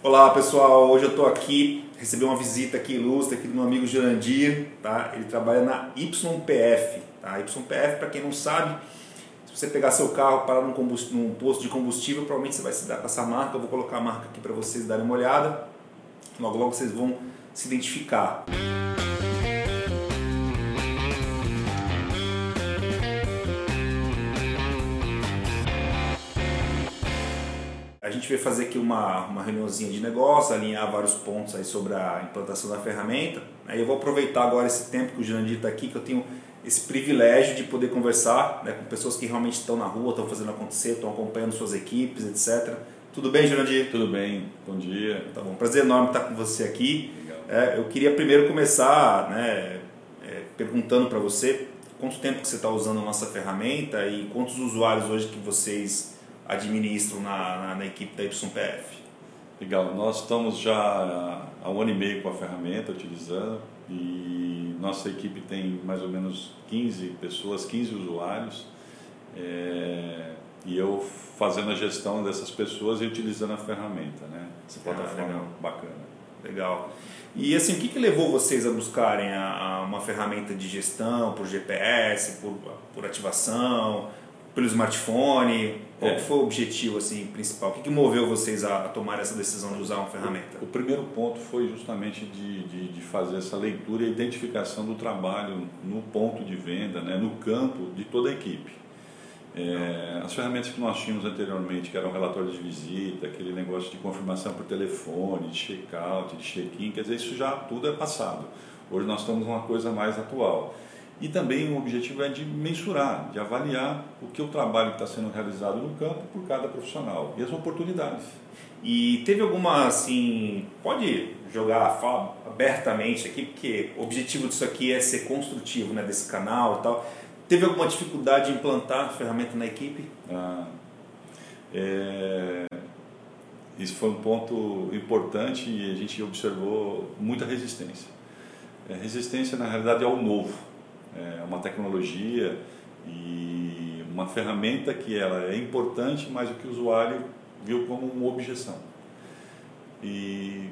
Olá pessoal, hoje eu estou aqui, recebi uma visita aqui ilustre aqui do meu amigo Jurandir, tá? Ele trabalha na YPF, tá? YPF, para quem não sabe, se você pegar seu carro, parar num, num, posto de combustível, provavelmente você vai se dar com essa marca, eu vou colocar a marca aqui para vocês darem uma olhada, logo logo vocês vão se identificar. A gente veio fazer aqui uma, uma reuniãozinha de negócio, alinhar vários pontos aí sobre a implantação da ferramenta. Aí eu vou aproveitar agora esse tempo que o Jurandir está aqui, que eu tenho esse privilégio de poder conversar né, com pessoas que realmente estão na rua, estão fazendo acontecer, estão acompanhando suas equipes, etc. Tudo bem, Jurandir? Tudo bem, bom dia. Tá bom, prazer enorme estar com você aqui. É, eu queria primeiro começar né, é, perguntando para você quanto tempo que você está usando a nossa ferramenta e quantos usuários hoje que vocês administram na, na, na equipe da YPF? Legal, nós estamos já há um ano e meio com a ferramenta utilizando e nossa equipe tem mais ou menos 15 pessoas, 15 usuários é, e eu fazendo a gestão dessas pessoas e utilizando a ferramenta, né? Essa plataforma legal. bacana. Legal. E assim, o que, que levou vocês a buscarem a, a uma ferramenta de gestão por GPS, por, por ativação, pelo smartphone? Qual é. foi o objetivo assim, principal? O que, que moveu vocês a, a, tomar essa decisão de usar uma ferramenta? O primeiro ponto foi justamente de, de, de, fazer essa leitura e identificação do trabalho no ponto de venda, né, no campo de toda a equipe. É, as ferramentas que nós tínhamos anteriormente, que eram relatórios de visita, aquele negócio de confirmação por telefone, de check-out, de check-in, quer dizer, isso já tudo é passado. Hoje nós estamos numa coisa mais atual. E também o objetivo é de mensurar, de avaliar o que o trabalho que está sendo realizado no campo por cada profissional e as oportunidades. E teve alguma, assim, pode jogar abertamente aqui, porque o objetivo disso aqui é ser construtivo, né, desse canal e tal. Teve alguma dificuldade em implantar a ferramenta na equipe? Ah, é, isso foi um ponto importante e a gente observou muita resistência. É, resistência, na realidade, ao novo é uma tecnologia e uma ferramenta que ela é importante, mas o que o usuário viu como uma objeção. E,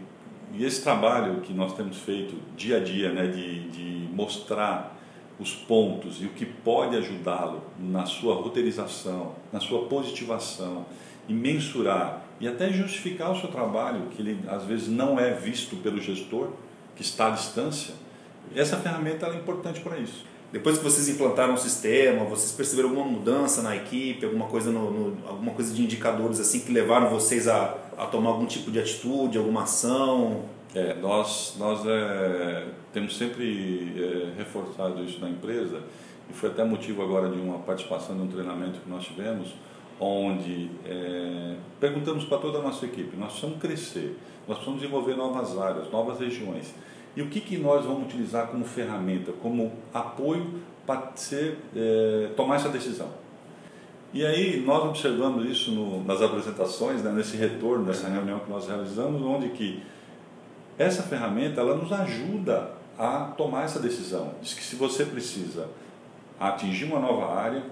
e esse trabalho que nós temos feito dia a dia, né, de, de mostrar os pontos e o que pode ajudá-lo na sua roteirização, na sua positivação e mensurar e até justificar o seu trabalho, que ele às vezes não é visto pelo gestor, que está à distância, essa ferramenta é importante para isso. Depois que vocês implantaram o sistema, vocês perceberam alguma mudança na equipe, alguma coisa, no, no, alguma coisa de indicadores assim que levaram vocês a, a tomar algum tipo de atitude, alguma ação? É, nós nós é, temos sempre é, reforçado isso na empresa e foi até motivo agora de uma participação de um treinamento que nós tivemos, onde é, perguntamos para toda a nossa equipe, nós precisamos crescer, nós precisamos desenvolver novas áreas, novas regiões e o que, que nós vamos utilizar como ferramenta, como apoio para ser, é, tomar essa decisão? E aí nós observamos isso no, nas apresentações, né, nesse retorno, nessa reunião que nós realizamos, onde que essa ferramenta ela nos ajuda a tomar essa decisão. Diz que se você precisa atingir uma nova área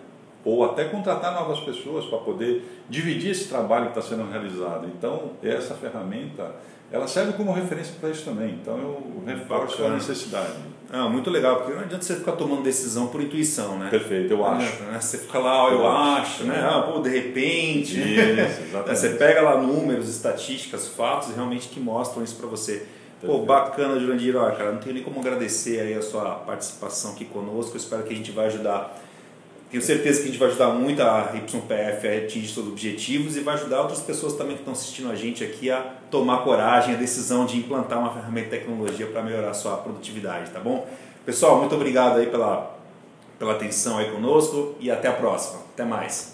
ou até contratar novas pessoas para poder dividir esse trabalho que está sendo realizado. Então, essa ferramenta ela serve como referência para isso também. Então eu reforço a necessidade. Ah, muito legal, porque não adianta você ficar tomando decisão por intuição, né? Perfeito, eu acho. Né? Você fica lá, eu, eu acho, né? Ah, pô, de repente. Isso, exatamente. você pega lá números, estatísticas, fatos realmente que mostram isso para você. Pô, bacana, Jurandir. Olha, cara, não tenho nem como agradecer aí a sua participação aqui conosco. Eu espero que a gente vai ajudar tenho certeza que a gente vai ajudar muito a YPF a atingir seus objetivos e vai ajudar outras pessoas também que estão assistindo a gente aqui a tomar coragem, a decisão de implantar uma ferramenta de tecnologia para melhorar a sua produtividade, tá bom? Pessoal, muito obrigado aí pela, pela atenção aí conosco e até a próxima. Até mais.